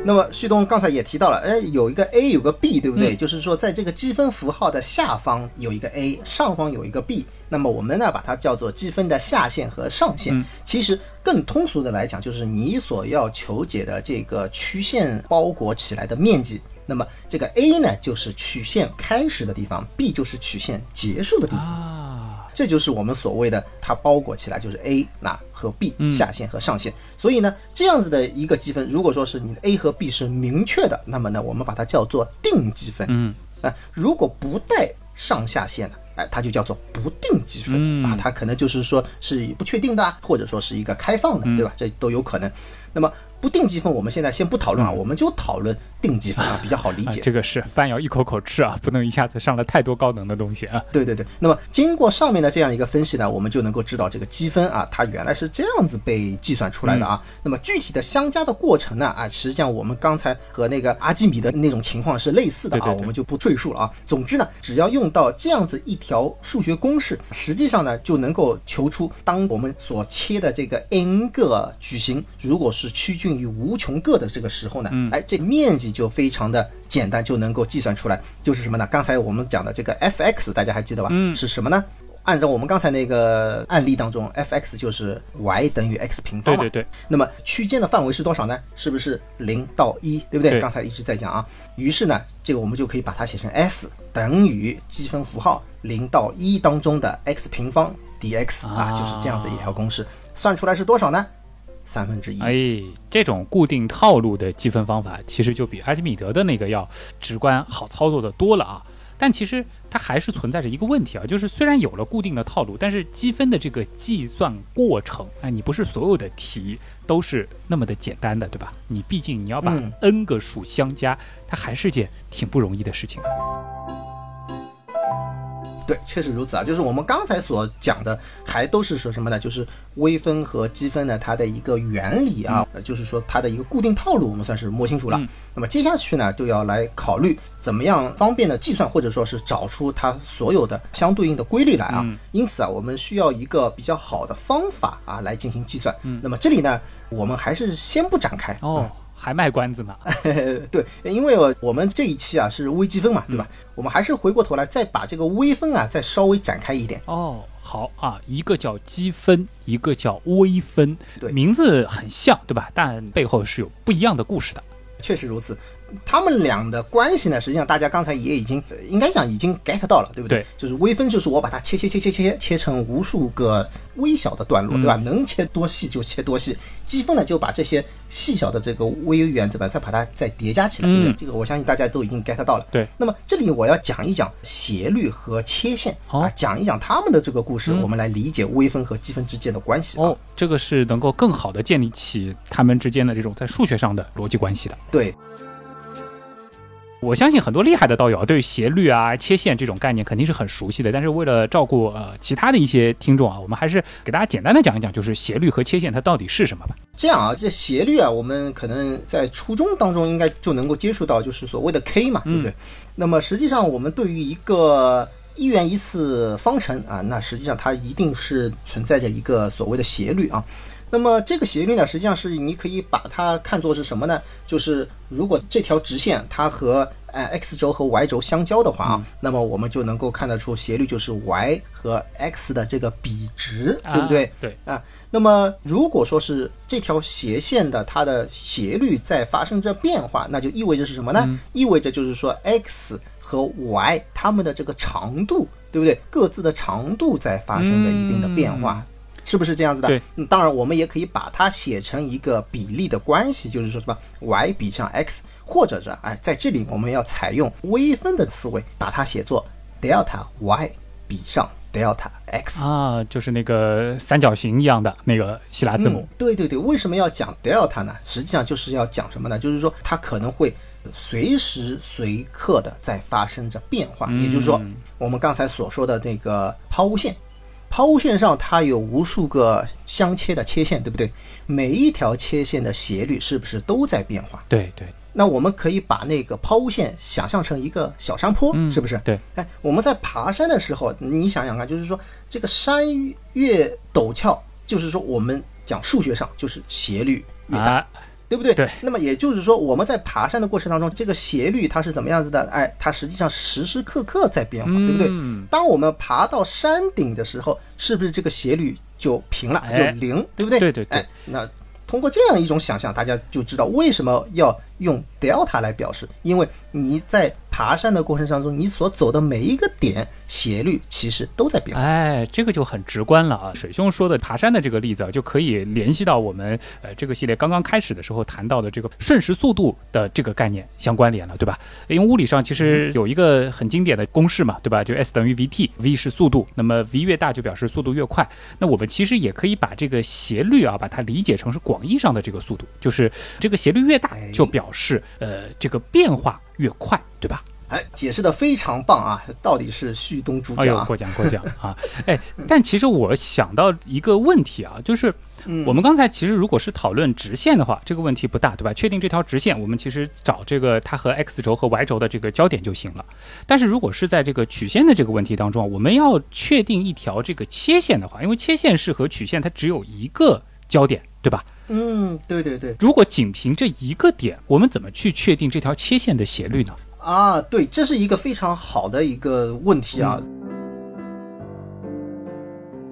那么旭东刚才也提到了，哎，有一个 a，有个 b，对不对？就是说在这个积分符号的下方有一个 a，上方有一个 b，那么我们呢把它叫做积分的下限和上限。其实更通俗的来讲，就是你所要求解的这个曲线包裹起来的面积。那么这个 A 呢就是曲线开始的地方，B 就是曲线结束的地方。啊，这就是我们所谓的它包裹起来就是 A 那和 B 嗯下限和上限。所以呢，这样子的一个积分，如果说是你的 A 和 B 是明确的，那么呢，我们把它叫做定积分。嗯啊，如果不带上下限呢，哎，它就叫做不定积分、嗯啊，它可能就是说是不确定的啊，或者说是一个开放的，对吧？这都有可能。那么不定积分，我们现在先不讨论啊，我们就讨论定积分啊，比较好理啊解。这个是饭要一口口吃啊，不能一下子上了太多高能的东西啊。对对对，那么经过上面的这样一个分析呢，我们就能够知道这个积分啊，它原来是这样子被计算出来的啊。那么具体的相加的过程呢，啊，实际上我们刚才和那个阿基米德那种情况是类似的啊，对对对我们就不赘述了啊。总之呢，只要用到这样子一条数学公式，实际上呢就能够求出，当我们所切的这个 n 个矩形，如果是趋近于无穷个的这个时候呢，哎，这个面积就非常的简单，就能够计算出来，就是什么呢？刚才我们讲的这个 f(x) 大家还记得吧？嗯是什么呢？按照我们刚才那个案例当中，f(x) 就是 y 等于 x 平方嘛。对对对，那么区间的范围是多少呢？是不是零到一，对不对？对刚才一直在讲啊。于是呢，这个我们就可以把它写成 s 等于积分符号零到一当中的 x 平方 dx 啊，啊就是这样子一条公式，算出来是多少呢？三分之一。哎，这种固定套路的积分方法，其实就比阿基米德的那个要直观好操作的多了啊。但其实它还是存在着一个问题啊，就是虽然有了固定的套路，但是积分的这个计算过程，哎，你不是所有的题都是那么的简单的，对吧？你毕竟你要把嗯 n 个数相加，它还是件挺不容易的事情啊。对，确实如此啊。就是我们刚才所讲的，还都是说什么呢？就是微分和积分呢，它的一个原理啊，呃就是说它的一个固定套路，我们算是摸清楚了。嗯那么接下去呢，就要来考虑怎么样方便的计算，或者说是找出它所有的相对应的规律来啊。嗯因此啊，我们需要一个比较好的方法啊来进行计算。嗯那么这里呢，我们还是先不展开哦，还卖关子呢。对，因为我我们这一期啊是微积分嘛，对吧？我们还是回过头来再把这个微分啊再稍微展开一点。哦，好啊，一个叫积分，一个叫微分，对名字很像，对吧？但背后是有不一样的故事的。确实如此，他们俩的关系呢，实际上大家刚才也已经呃应该讲已经 get 到了，对不对？对就是微分，就是我把它切切切切切切成无数个微小的段落，对吧？能切多细就切多细。积分呢，就把这些细小的这个微原子吧，再把它再叠加起来，对不对？嗯这个我相信大家都已经 get 到了。对，那么这里我要讲一讲斜率和切线、哦啊，讲一讲他们的这个故事，嗯我们来理解微分和积分之间的关系啊。哦，这个是能够更好的建立起他们之间的这种在数学上的逻辑关系的。对，我相信很多厉害的道友啊对于斜率啊、切线这种概念肯定是很熟悉的，但是为了照顾呃其他的一些听众啊，我们还是给大家简单的讲一讲，就是斜率和切线它到底是什么吧。这样啊，这斜率啊，我们可能在初中当中应该就能够接触到，就是所谓的 k 嘛，对不对？那么实际上我们对于一个一元一次方程啊，那实际上它一定是存在着一个所谓的斜率啊。那么这个斜率呢，实际上是你可以把它看作是什么呢？就是如果这条直线它和呃 x 轴和 y 轴相交的话啊，那么我们就能够看得出斜率就是 y 和 x 的这个比值，对不对？啊对，啊，那么如果说是这条斜线的它的斜率在发生着变化，那就意味着是什么呢？意味着就是说 x 和 y 它们的这个长度，对不对？各自的长度在发生着一定的变化。是不是这样子的？对嗯，当然我们也可以把它写成一个比例的关系，就是说什么 y 比上 x，或者是哎，在这里我们要采用微分的思维，把它写作 delta y 比上 delta x。啊，就是那个三角形一样的那个希腊字母嗯。对对对，为什么要讲 delta 呢？实际上就是要讲什么呢？就是说它可能会随时随刻的在发生着变化，也就是说嗯我们刚才所说的这个抛物线。抛物线上它有无数个相切的切线，对不对？每一条切线的斜率是不是都在变化？对对，那我们可以把那个抛物线想象成一个小山坡，嗯是不是？对，哎，我们在爬山的时候，你想想看，就是说这个山越陡峭，就是说我们讲数学上就是斜率越大，啊，对不对？对那么也就是说，我们在爬山的过程当中，这个斜率它是怎么样子的？哎，它实际上时时刻刻在变化，对不对？嗯当我们爬到山顶的时候，是不是这个斜率就平了，哎就零，对不对？对对对哎，那通过这样一种想象，大家就知道为什么要用 delta 来表示，因为你在爬山的过程当中，你所走的每一个点斜率其实都在变化。哎，这个就很直观了啊！水兄说的爬山的这个例子啊，就可以联系到我们呃这个系列刚刚开始的时候谈到的这个瞬时速度的这个概念相关联了，对吧？因为物理上其实有一个很经典的公式嘛，对吧？就 S 等于 vt，v 是速度，那么 v 越大就表示速度越快。那我们其实也可以把这个斜率啊，把它理解成是广义上的这个速度，就是这个斜率越大，就表示呃这个变化越快，对吧？哎，解释的非常棒啊！到底是旭东主哎呦，讲啊，过奖过奖啊！哎，但其实我想到一个问题啊，就是嗯我们刚才其实如果是讨论直线的话，这个问题不大，对吧？确定这条直线，我们其实找这个它和 x 轴和 y 轴的这个交点就行了。但是如果是在这个曲线的这个问题当中，我们要确定一条这个切线的话，因为切线是和曲线它只有一个交点，对吧？嗯，对对对，如果仅凭这一个点，我们怎么去确定这条切线的斜率呢？啊，对，这是一个非常好的一个问题啊。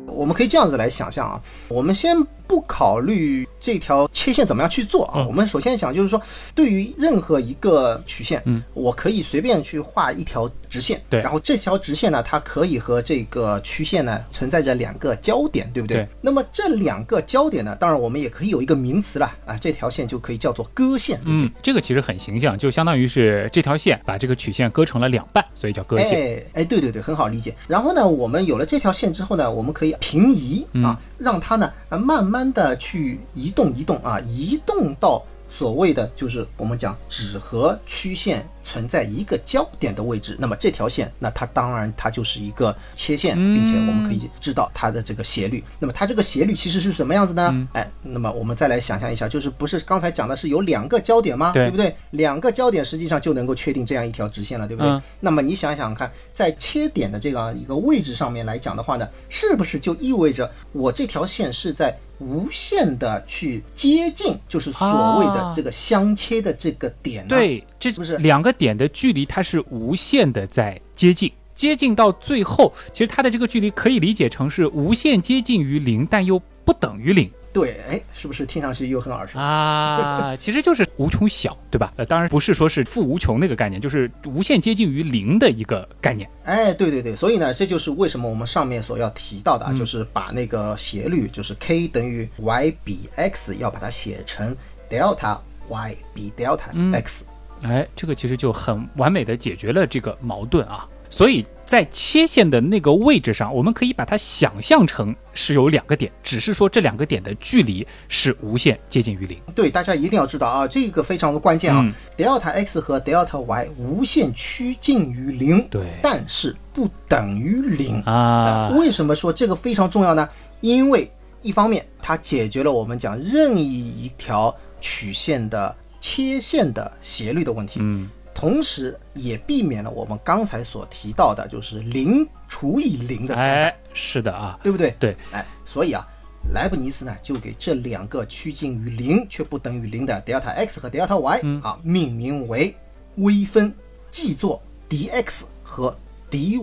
我们可以这样子来想象啊，我们先不考虑这条切线怎么样去做啊，嗯我们首先想就是说，对于任何一个曲线，嗯，我可以随便去画一条直线，对然后这条直线呢，它可以和这个曲线呢存在着两个交点，对不对？对那么这两个交点呢，当然我们也可以有一个名词了啊，这条线就可以叫做割线，对对？嗯，这个其实很形象，就相当于是这条线把这个曲线割成了两半，所以叫割线。哎哎，对对对，很好理解。然后呢，我们有了这条线之后呢，我们可以平移嗯啊，让它呢慢慢慢的去移动移动啊，移动到所谓的就是我们讲纸和曲线存在一个交点的位置。那么这条线，那它当然它就是一个切线，嗯并且我们可以知道它的这个斜率。那么它这个斜率其实是什么样子呢？嗯哎，那么我们再来想象一下，就是不是刚才讲的是有两个交点吗？对不对？两个交点实际上就能够确定这样一条直线了，对不对？嗯那么你想想看，在切点的这样一个位置上面来讲的话呢，是不是就意味着我这条线是在无限的去接近，就是所谓的这个相切的这个点呢？，对，这不是两个点的距离，它是无限的在接近，接近到最后，其实它的这个距离可以理解成是无限接近于零，但又不等于零对，哎，是不是听上去又很耳熟？啊，其实就是无穷小，对吧？呃，当然不是说是负无穷那个概念，就是无限接近于零的一个概念。哎，对对对，所以呢，这就是为什么我们上面所要提到的就是把那个斜率，就是 k 等于 y 比 x，要把它写成 delta y 比 delta 嗯 x。哎，这个其实就很完美的解决了这个矛盾啊。所以在切线的那个位置上，我们可以把它想象成是有两个点，只是说这两个点的距离是无限接近于零。对，大家一定要知道啊，这个非常的关键啊、嗯 delta x 和 delta y 无限趋近于零，对但是不等于零。啊，为什么说这个非常重要呢？因为一方面它解决了我们讲任意一条曲线的切线的斜率的问题，嗯，同时也避免了我们刚才所提到的，就是零除以零的哎，是的啊，对不对？对，哎，所以啊，莱布尼茨呢就给这两个趋近于零却不等于零的 delta x 和 delta y、啊命名为微分，记作 dx 和 dy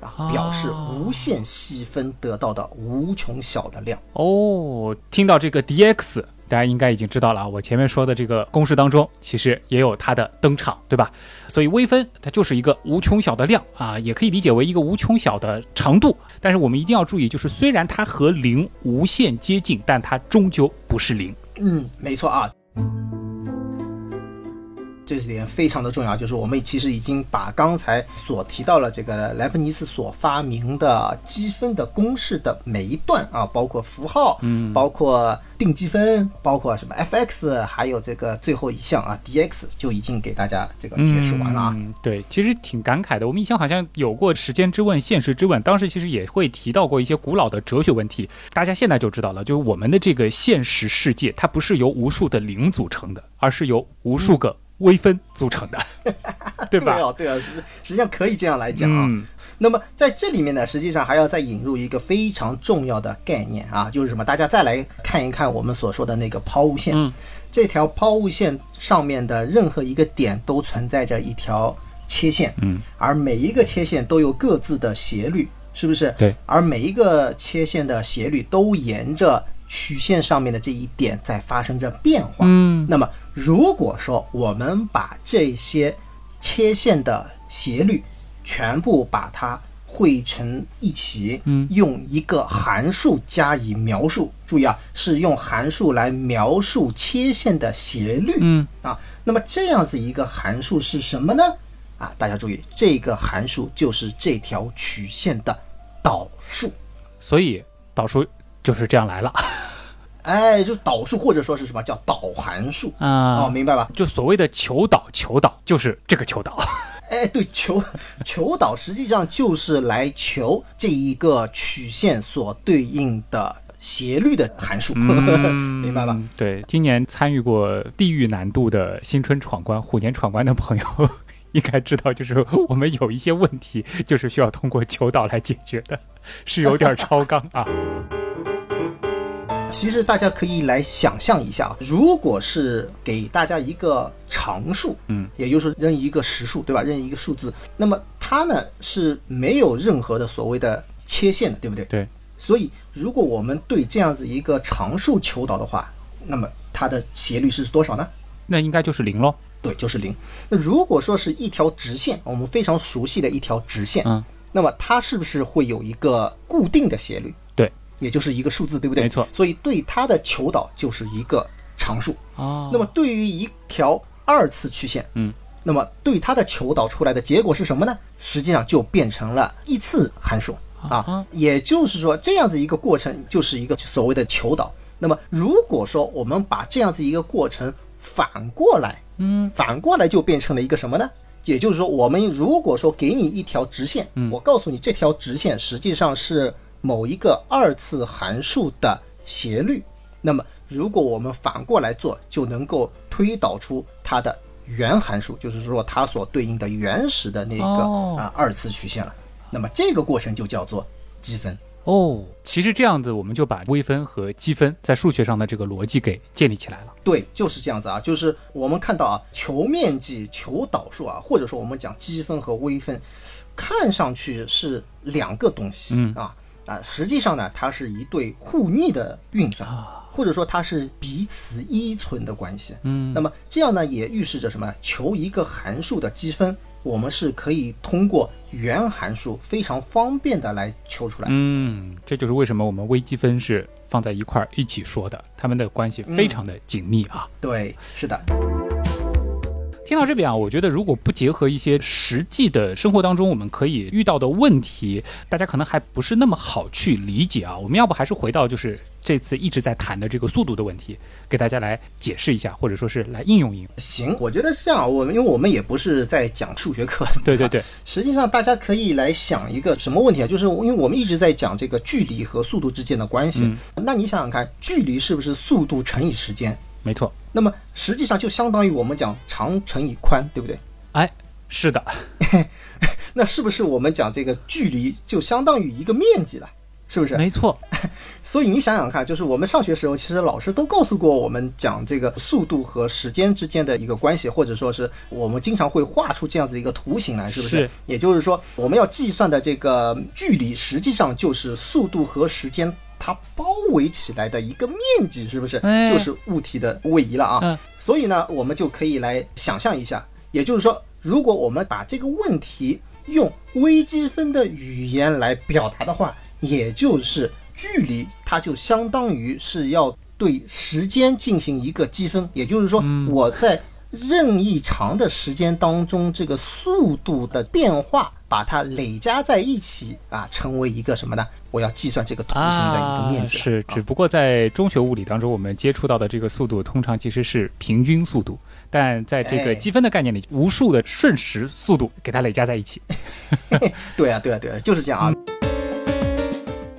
啊，表示无限细分得到的无穷小的量。哦，听到这个 dx，大家应该已经知道了啊。我前面说的这个公式当中，其实也有它的登场，对吧？所以微分它就是一个无穷小的量啊，也可以理解为一个无穷小的长度。但是我们一定要注意，就是虽然它和零无限接近，但它终究不是零。嗯，没错啊。这点非常的重要，就是我们其实已经把刚才所提到了这个莱布尼茨所发明的积分的公式的每一段啊，包括符号，嗯，包括定积分，包括什么 f(x), 还有这个最后一项啊 dx，就已经给大家这个解释完了啊。嗯，对，其实挺感慨的。我们以前好像有过时间之问、现实之问，当时其实也会提到过一些古老的哲学问题。大家现在就知道了，就是我们的这个现实世界，它不是由无数的零组成的，而是由无数个微分组成的，对吧？对啊，对啊，实实际上可以这样来讲啊。嗯，那么在这里面呢，实际上还要再引入一个非常重要的概念啊，就是什么？大家再来看一看我们所说的那个抛物线。嗯，这条抛物线上面的任何一个点都存在着一条切线。嗯，而每一个切线都有各自的斜率，是不是？对。而每一个切线的斜率都沿着曲线上面的这一点在发生着变化。嗯，那么，如果说我们把这些切线的斜率全部把它汇成一起，嗯用一个函数加以描述。注意啊，是用函数来描述切线的斜率。嗯啊，那么这样子一个函数是什么呢？啊，大家注意，这个函数就是这条曲线的导数。所以导数就是这样来了哎，就是导数或者说是什么叫导函数？啊。哦，明白吧？就所谓的求导，求导就是这个求导。哎，对，求 求导实际上就是来求这一个曲线所对应的斜率的函数，明白吧？嗯？对，今年参与过地狱难度的新春闯关、虎年闯关的朋友。应该知道，就是我们有一些问题，就是需要通过求导来解决的，是有点超纲啊。其实大家可以来想象一下，如果是给大家一个常数，嗯，也就是说任意一个实数，对吧？任意一个数字，那么它呢是没有任何的所谓的切线的，对不对？对。所以，如果我们对这样子一个常数求导的话，那么它的斜率是多少呢？那应该就是零喽。对，就是零。那如果说是一条直线，我们非常熟悉的一条直线，嗯，那么它是不是会有一个固定的斜率？对，也就是一个数字，对不对？没错。所以对它的求导就是一个常数。哦那么对于一条二次曲线，嗯，那么对它的求导出来的结果是什么呢？实际上就变成了一次函数啊啊。也就是说，这样子一个过程就是一个所谓的求导。那么如果说我们把这样子一个过程反过来，嗯，反过来就变成了一个什么呢？也就是说，我们如果说给你一条直线，嗯我告诉你这条直线实际上是某一个二次函数的斜率，那么如果我们反过来做，就能够推导出它的原函数，就是说它所对应的原始的那个啊、哦二次曲线了。那么这个过程就叫做积分。哦，其实这样子我们就把微分和积分在数学上的这个逻辑给建立起来了。对，就是这样子啊，就是我们看到啊，求面积、求导数啊，或者说我们讲积分和微分，看上去是两个东西、嗯啊啊，实际上呢，它是一对互逆的运算，或者说它是彼此依存的关系。嗯那么这样呢，也预示着什么？求一个函数的积分，我们是可以通过原函数非常方便的来求出来。嗯，这就是为什么我们微积分是放在一块儿一起说的，它们的关系非常的紧密啊。对，是的。听到这边啊，我觉得如果不结合一些实际的生活当中我们可以遇到的问题，大家可能还不是那么好去理解啊。我们要不还是回到就是这次一直在谈的这个速度的问题，给大家来解释一下，或者说是来应用应用。行，我觉得是这样。我们因为我们也不是在讲数学课，对对对，实际上，大家可以来想一个什么问题啊？就是因为我们一直在讲这个距离和速度之间的关系。那你想想看，距离是不是速度乘以时间？没错。那么实际上就相当于我们讲长乘以宽，对不对？哎，是的，那是不是我们讲这个距离就相当于一个面积了？是不是？没错。所以你想想看，就是我们上学时候，其实老师都告诉过我们讲这个速度和时间之间的一个关系，或者说是我们经常会画出这样子一个图形来，是不是？是也就是说，我们要计算的这个距离，实际上就是速度和时间它包围起来的一个面积，是不是？哎就是物体的位移了啊。嗯所以呢，我们就可以来想象一下，也就是说，如果我们把这个问题用微积分的语言来表达的话，也就是距离，它就相当于是要对时间进行一个积分，也就是说，我在任意长的时间当中，这个速度的变化，把它累加在一起啊，成为一个什么呢？我要计算这个图形的一个面积、啊、是，啊只不过在中学物理当中，我们接触到的这个速度通常其实是平均速度，但在这个哎积分的概念里，无数的瞬时速度给它累加在一起。对啊，对啊，对啊，就是这样啊。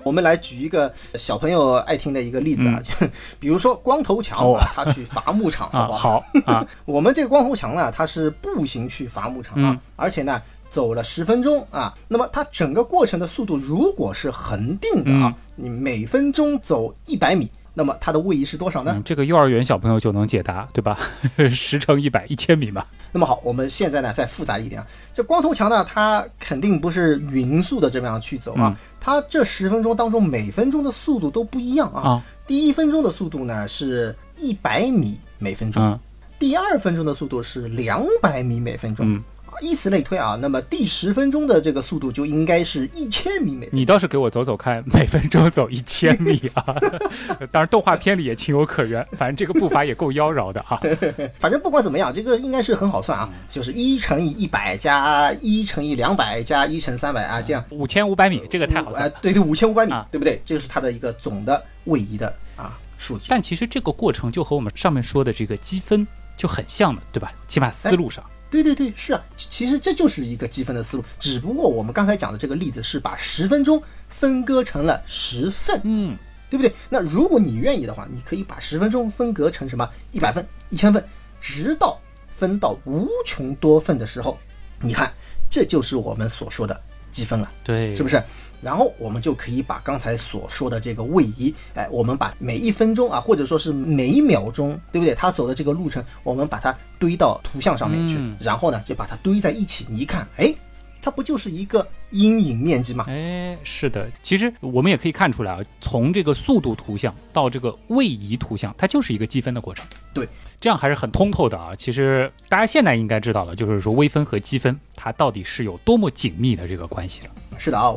我们来举一个小朋友爱听的一个例子啊，就 比如说光头强哦啊，他去伐木场，啊，好不好？好啊，我们这个光头强呢，他是步行去伐木场啊，嗯而且呢走了十分钟啊。那么他整个过程的速度如果是恒定的啊，你每分钟走一百米，那么它的位移是多少呢？嗯，这个幼儿园小朋友就能解答，对吧？十乘一百，一千米嘛。那么好，我们现在呢再复杂一点啊，这光头强呢，他肯定不是匀速的这么样去走啊，他这十分钟当中每分钟的速度都不一样啊。啊，第一分钟的速度呢是一百米每分钟，嗯第二分钟的速度是两百米每分钟。嗯以此类推啊，那么第十分钟的这个速度就应该是一千米每。你倒是给我走走看，每分钟走一千米啊！当然，动画片里也情有可原，反正这个步伐也够妖娆的啊。反正不管怎么样，这个应该是很好算啊，就是一乘以一百加一乘以两百加一乘三百啊，这样。五千五百米，这个太好算对对，五千五百米啊，对不对？这个是它的一个总的位移的啊数据。但其实这个过程就和我们上面说的这个积分就很像的，对吧？起码思路上。对对对，是啊，其其实这就是一个积分的思路，只不过我们刚才讲的这个例子是把十分钟分割成了十份，嗯，对不对？那如果你愿意的话，你可以把十分钟分割成什么一百份、一千份，直到分到无穷多份的时候，你看，这就是我们所说的积分了，对，是不是？然后我们就可以把刚才所说的这个位移，哎，我们把每一分钟啊，或者说是每一秒钟，对不对？它走的这个路程，我们把它堆到图像上面去，嗯然后呢，就把它堆在一起。你一看，哎，它不就是一个阴影面积吗？哎，是的，其实我们也可以看出来啊，从这个速度图像到这个位移图像，它就是一个积分的过程。对，这样还是很通透的啊。其实大家现在应该知道了，就是说微分和积分它到底是有多么紧密的这个关系了。是的啊。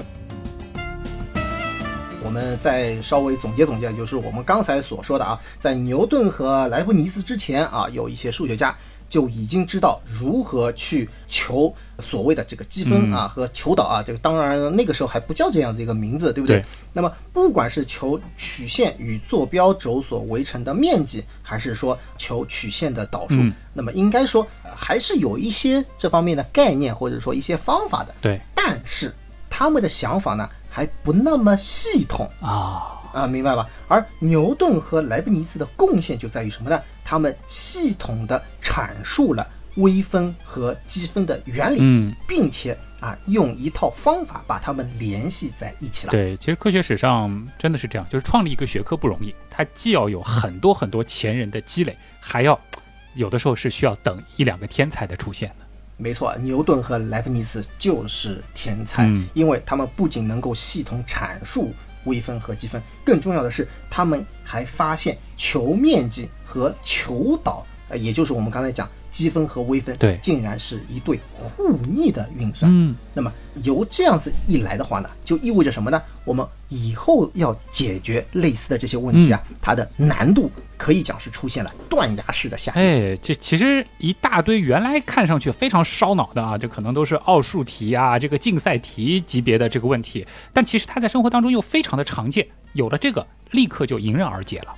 我们再稍微总结总结，就是我们刚才所说的啊，在牛顿和莱布尼兹之前啊，有一些数学家就已经知道如何去求所谓的这个积分啊、和求导啊。这个当然那个时候还不叫这样子一个名字，对不对？对那么不管是求曲线与坐标轴所围成的面积，还是说求曲线的导数，嗯那么应该说呃还是有一些这方面的概念或者说一些方法的。对但是他们的想法呢还不那么系统啊，啊，明白吧？而牛顿和莱布尼茨的贡献就在于什么呢？他们系统的阐述了微分和积分的原理，嗯，并且啊用一套方法把它们联系在一起了。对，其实科学史上真的是这样，就是创立一个学科不容易，它既要有很多很多前人的积累，还要有的时候是需要等一两个天才的出现的。没错，牛顿和莱布尼茨就是天才，嗯。因为他们不仅能够系统阐述微分和积分，更重要的是，他们还发现球面积和球导，呃，也就是我们刚才讲积分和微分，对竟然是一对互逆的运算。嗯，那么由这样子一来的话呢，就意味着什么呢？我们以后要解决类似的这些问题啊，嗯它的难度可以讲是出现了断崖式的下跌。哎，这其实一大堆原来看上去非常烧脑的啊，这可能都是奥数题啊，这个竞赛题级别的这个问题，但其实它在生活当中又非常的常见，有了这个立刻就迎刃而解了。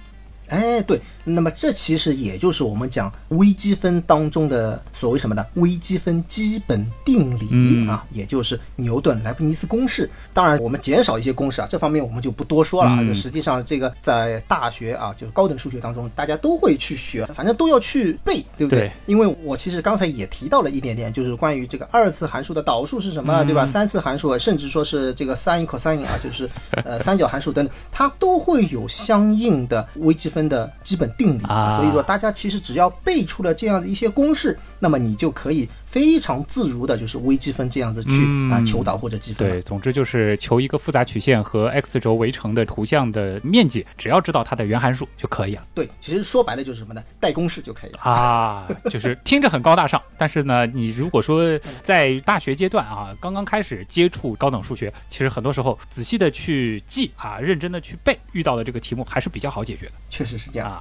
哎，对，那么这其实也就是我们讲微积分当中的所谓什么呢？微积分基本定理、嗯啊，也就是牛顿莱布尼茨公式。当然，我们减少一些公式啊，这方面我们就不多说了啊。嗯这实际上，这个在大学啊，就是高等数学当中，大家都会去学，反正都要去背，对不对？对因为我其实刚才也提到了一点点，就是关于这个二次函数的导数是什么，对吧？三次函数，甚至说是这个 sin、cosine 啊，就是呃三角函数等等，它都会有相应的微积分的基本定理啊。所以说，大家其实只要背出了这样的一些公式，那么你就可以非常自如的，就是微积分这样子去啊、嗯求导或者积分了。对，总之就是求一个复杂曲线和 x 轴围成的图像的面积，只要知道它的原函数就可以了对，其实说白了就是什么呢？带公式就可以了。啊。就是听着很高大上，但是呢，你如果说在大学阶段啊，刚刚开始接触高等数学，其实很多时候仔细的去记啊，认真的去背，遇到的这个题目还是比较好解决的。确实是这样。啊。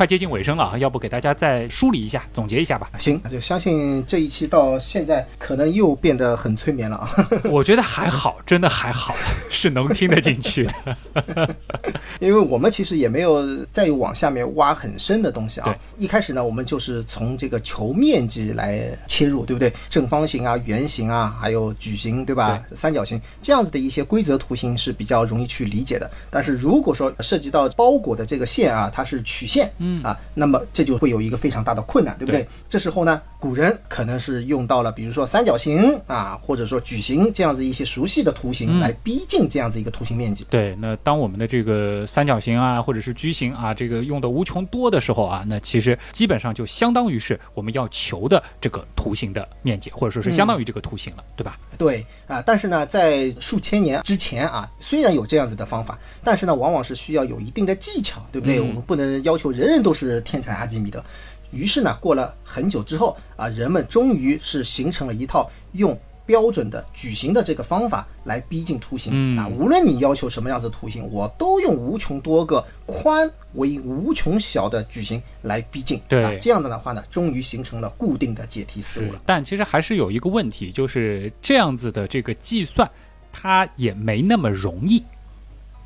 快接近尾声了啊，要不给大家再梳理一下、总结一下吧？行，就相信这一期到现在可能又变得很催眠了啊。我觉得还好，真的还好，是能听得进去的。因为我们其实也没有再往下面挖很深的东西啊。一开始呢，我们就是从这个球面积来切入，对不对？正方形啊、圆形啊，还有矩形，对吧？三角形这样子的一些规则图形是比较容易去理解的。但是如果说涉及到包裹的这个线啊，它是曲线，嗯啊，那么这就会有一个非常大的困难，对不对？对这时候呢，古人可能是用到了，比如说三角形啊，或者说矩形这样子一些熟悉的图形来逼近这样子一个图形面积。对，那当我们的这个三角形啊，或者是矩形啊，这个用的无穷多的时候啊，那其实基本上就相当于是我们要求的这个图形的面积，或者说是相当于这个图形了，对吧？对啊，但是呢，在数千年之前啊，虽然有这样子的方法，但是呢，往往是需要有一定的技巧，对不对？我们不能要求人人都是天才阿基米德。于是呢，过了很久之后啊，人们终于是形成了一套用标准的矩形的这个方法来逼近图形啊。无论你要求什么样子的图形，我都用无穷多个宽为无穷小的矩形来逼近。对，这样的的话呢，终于形成了固定的解题思路了。但其实还是有一个问题，就是这样子的这个计算，它也没那么容易。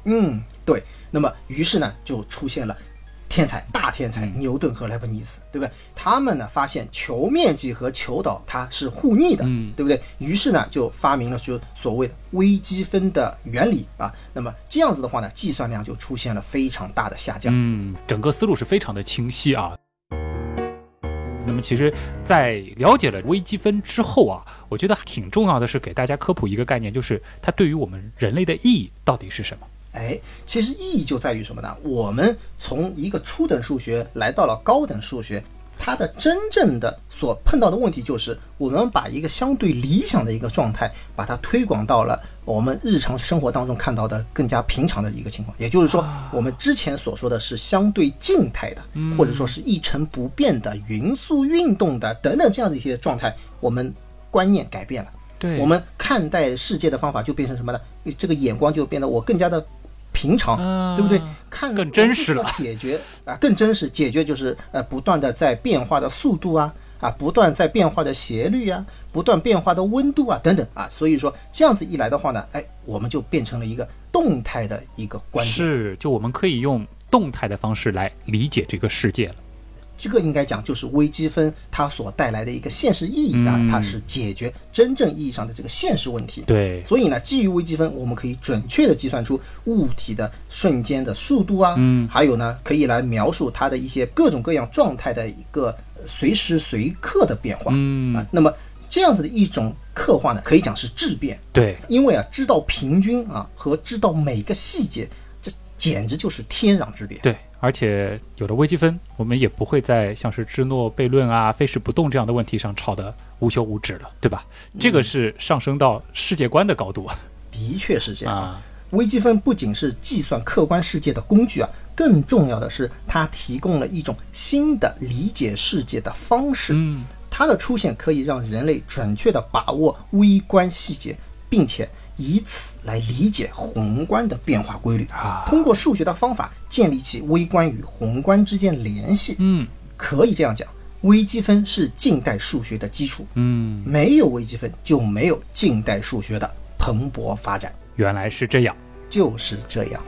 嗯，对。那么于是呢，就出现了。天才大天才牛顿和莱布尼茨，对不对？他们呢发现球面积和球岛它是互逆的，对不对？于是呢就发明了就所谓的微积分的原理啊。那么这样子的话呢，计算量就出现了非常大的下降。嗯，整个思路是非常的清晰啊。那么其实，在了解了微积分之后啊，我觉得挺重要的是给大家科普一个概念，就是它对于我们人类的意义到底是什么。哎，其实意义就在于什么呢？我们从一个初等数学来到了高等数学，它的真正的所碰到的问题就是，我们把一个相对理想的一个状态，把它推广到了我们日常生活当中看到的更加平常的一个情况。也就是说，我们之前所说的是相对静态的，或者说是一成不变的匀速运动的等等这样的一些状态，我们观念改变了，对我们看待世界的方法就变成什么呢？这个眼光就变得我更加的。平常，对不对？看更真实了。解决啊，更真实。解决就是呃，不断的在变化的速度啊，啊，不断在变化的斜率啊，不断变化的温度啊，等等啊。所以说这样子一来的话呢，哎，我们就变成了一个动态的一个观点。是，就我们可以用动态的方式来理解这个世界了。这个应该讲就是微积分它所带来的一个现实意义啊，它是解决真正意义上的这个现实问题。对，所以呢，基于微积分，我们可以准确的计算出物体的瞬间的速度啊，嗯，还有呢，可以来描述它的一些各种各样状态的一个随时随刻的变化。嗯啊，那么这样子的一种刻画呢，可以讲是质变。对，因为啊，知道平均啊和知道每个细节，这简直就是天壤之别。对。而且有了微积分，我们也不会在像是芝诺悖论啊、非时不动这样的问题上吵得无休无止了，对吧？这个是上升到世界观的高度。的确是这样啊。微积分不仅是计算客观世界的工具啊，更重要的是它提供了一种新的理解世界的方式。嗯，它的出现可以让人类准确地把握微观细节，并且。以此来理解宏观的变化规律啊，通过数学的方法建立起微观与宏观之间联系。嗯，可以这样讲，微积分是近代数学的基础。嗯，没有微积分就没有近代数学的蓬勃发展。原来是这样，就是这样。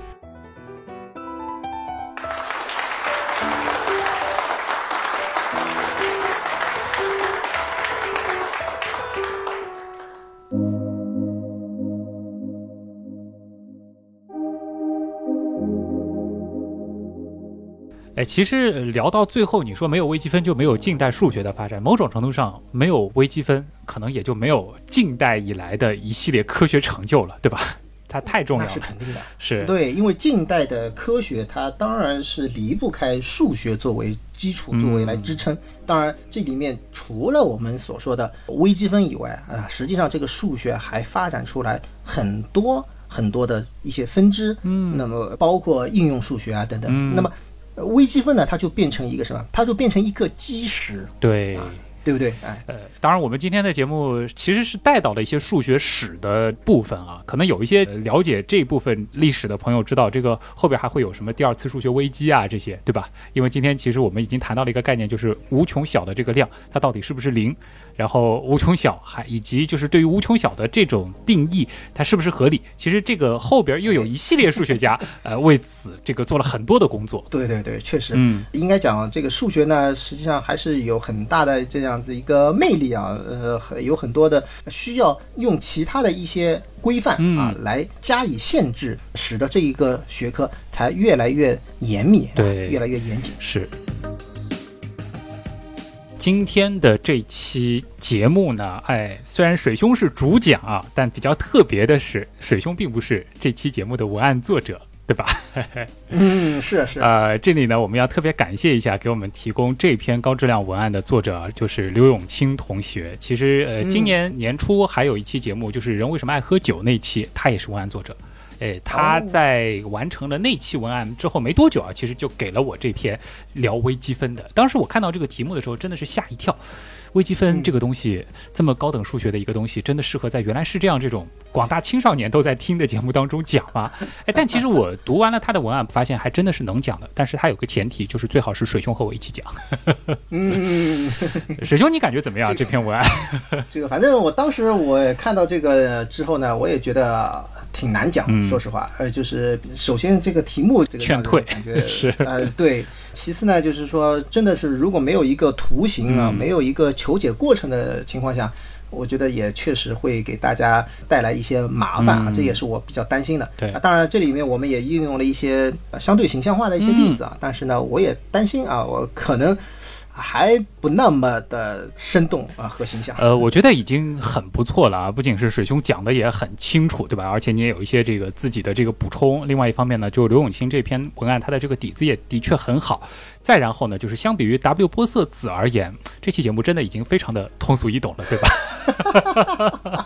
哎，其实聊到最后，你说没有微积分就没有近代数学的发展，某种程度上没有微积分，可能也就没有近代以来的一系列科学成就了，对吧？它太重要了，那是肯定的，是对，因为近代的科学它当然是离不开数学作为基础，作为来支撑。当然，这里面除了我们所说的微积分以外啊，实际上这个数学还发展出来很多很多的一些分支，嗯，那么包括应用数学啊等等，那么。微积分呢，它就变成一个什么？它就变成一个基石，对，对不对？哎，呃，当然，我们今天的节目其实是带到了一些数学史的部分啊，可能有一些了解这一部分历史的朋友知道，这个后边还会有什么第二次数学危机啊这些，对吧？因为今天其实我们已经谈到了一个概念，就是无穷小的这个量，它到底是不是零？然后无穷小还以及就是对于无穷小的这种定义，它是不是合理？其实这个后边又有一系列数学家呃为此这个做了很多的工作。对对对，确实，嗯，应该讲这个数学呢，实际上还是有很大的这样子一个魅力啊，呃，有很多的需要用其他的一些规范啊来加以限制，使得这一个学科才越来越严密，对，越来越严谨。是。今天的这期节目呢，哎，虽然水兄是主讲啊，但比较特别的是，水兄并不是这期节目的文案作者。对吧？嗯，是是。呃，这里呢，我们要特别感谢一下给我们提供这篇高质量文案的作者，就是刘永清同学。其实，呃，今年年初还有一期节目，就是人为什么爱喝酒那期，他也是文案作者。哎，他在完成了那期文案之后没多久啊，其实就给了我这篇聊微积分的。当时我看到这个题目的时候，真的是吓一跳。微积分这个东西，这么高等数学的一个东西，真的适合在原来是这样这种广大青少年都在听的节目当中讲吗？哎，但其实我读完了他的文案，发现还真的是能讲的。但是他有个前提，就是最好是水兄和我一起讲。嗯，水兄，你感觉怎么样？这篇文案？这个反正我当时我看到这个之后呢，我也觉得挺难讲。说实话，呃，就是首先这个题目这个劝退感觉 是呃对。其次呢，就是说真的是如果没有一个图形啊，没有一个。求解过程的情况下，我觉得也确实会给大家带来一些麻烦啊，这也是我比较担心的。对，当然这里面我们也运用了一些相对形象化的一些例子啊，但是呢，我也担心啊，我可能。还不那么的生动啊和形象，呃，我觉得已经很不错了啊，不仅是水兄讲的也很清楚，对吧？而且你也有一些这个自己的这个补充。另外一方面呢，就刘永清这篇文案，他的这个底子也的确很好。再然后呢，就是相比于 W 波色子而言，这期节目真的已经非常的通俗易懂了，对吧？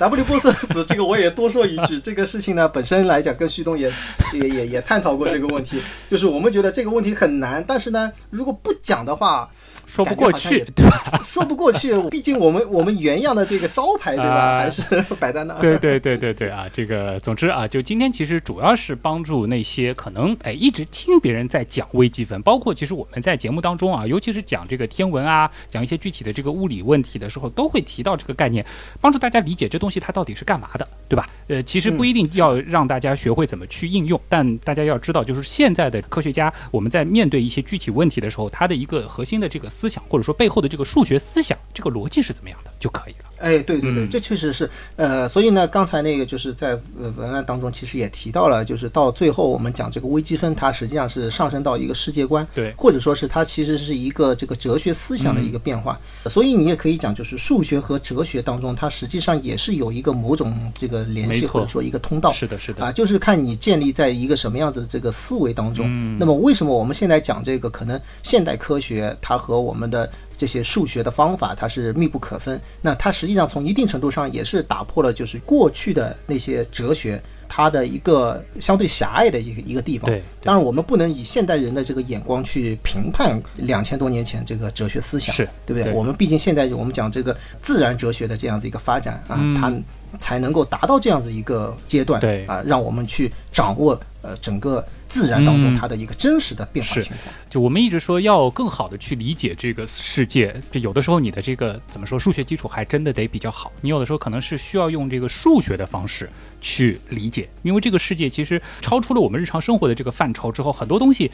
，W 波色子这个我也多说一句，这个事情呢本身来讲跟旭东也也也也探讨过这个问题，就是我们觉得这个问题很难，但是呢如果不讲的话。说不过去，对吧？说不过去，毕竟我们我们原样的这个招牌，对吧？还是 摆在那儿。对对对对对啊！这个，总之啊，就今天其实主要是帮助那些可能哎一直听别人在讲微积分，包括其实我们在节目当中啊，尤其是讲这个天文啊，讲一些具体的这个物理问题的时候，都会提到这个概念，帮助大家理解这东西它到底是干嘛的，对吧？呃，其实不一定要让大家学会怎么去应用，但大家要知道，就是现在的科学家，我们在面对一些具体问题的时候，他的一个核心的这个思想，或者说背后。的这个数学思想，这个逻辑是怎么样的就可以了。哎，对对对，这确实是，呃，所以呢，刚才那个就是在文案当中其实也提到了，就是到最后我们讲这个微积分，它实际上是上升到一个世界观，对，或者说是它其实是一个这个哲学思想的一个变化。所以你也可以讲，就是数学和哲学当中，它实际上也是有一个某种这个联系，或者说一个通道。是的，是的，啊，就是看你建立在一个什么样子的这个思维当中。那么为什么我们现在讲这个可能现代科学它和我们的这些数学的方法它是密不可分？那它实际上从一定程度上也是打破了就是过去的那些哲学它的一个相对狭隘的一个一个地方。对，当然我们不能以现代人的这个眼光去评判两千多年前这个哲学思想，是对不对？我们毕竟现在我们讲这个自然哲学的这样子一个发展啊，它才能够达到这样子一个阶段。对啊，让我们去掌握呃整个。自然当中它的一个真实的变化情况，就我们一直说要更好的去理解这个世界，这有的时候你的这个怎么说数学基础还真的得比较好，你有的时候可能是需要用这个数学的方式去理解，因为这个世界其实超出了我们日常生活的这个范畴之后，很多东西。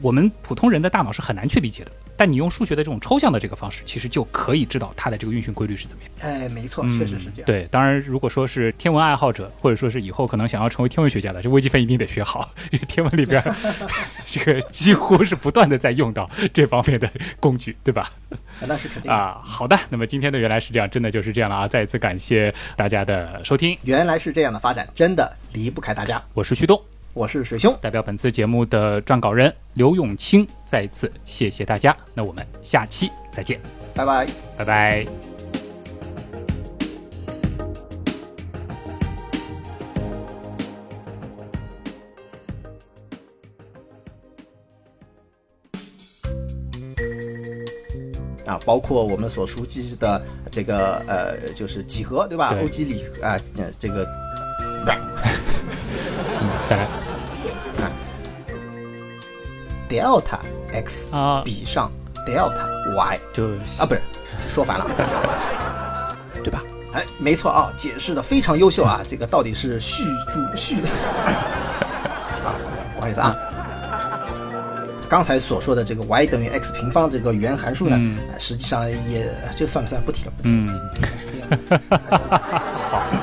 我们普通人的大脑是很难去理解的，但你用数学的这种抽象的这个方式，其实就可以知道它的这个运行规律是怎么样。哎，没错，确实是这样。对，当然，如果说是天文爱好者，或者说是以后可能想要成为天文学家的，这微积分一定得学好，因为天文里边 这个几乎是不断的在用到这方面的工具，对吧？那是肯定啊。好的，那么今天的原来是这样，真的就是这样了啊！再一次感谢大家的收听。原来是这样的发展，真的离不开大家。我是旭东。我是水兄，代表本次节目的撰稿人刘永清，再一次谢谢大家。那我们下期再见，拜拜，拜拜。啊，包括我们所熟悉的这个呃，就是几何，对吧？欧几里啊，这个，再来。delta x 啊比上 delta y 就啊不是说反了，对吧？哎，没错啊，解释的非常优秀啊。这个到底是序主序啊？不好意思啊。刚才所说的这个 y 等于 x 平方这个原函数呢，实际上也就算了算了，不提了，不提了。嗯，好。